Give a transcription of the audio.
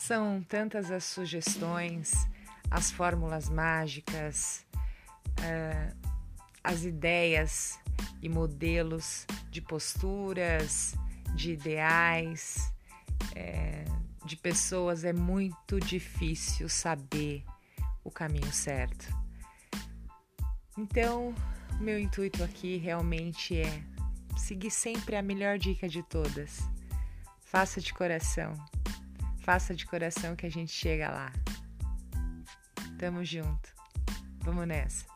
São tantas as sugestões, as fórmulas mágicas, uh, as ideias e modelos de posturas, de ideais, é, de pessoas, é muito difícil saber o caminho certo. Então, meu intuito aqui realmente é seguir sempre a melhor dica de todas. Faça de coração. Faça de coração que a gente chega lá. Tamo junto. Vamos nessa.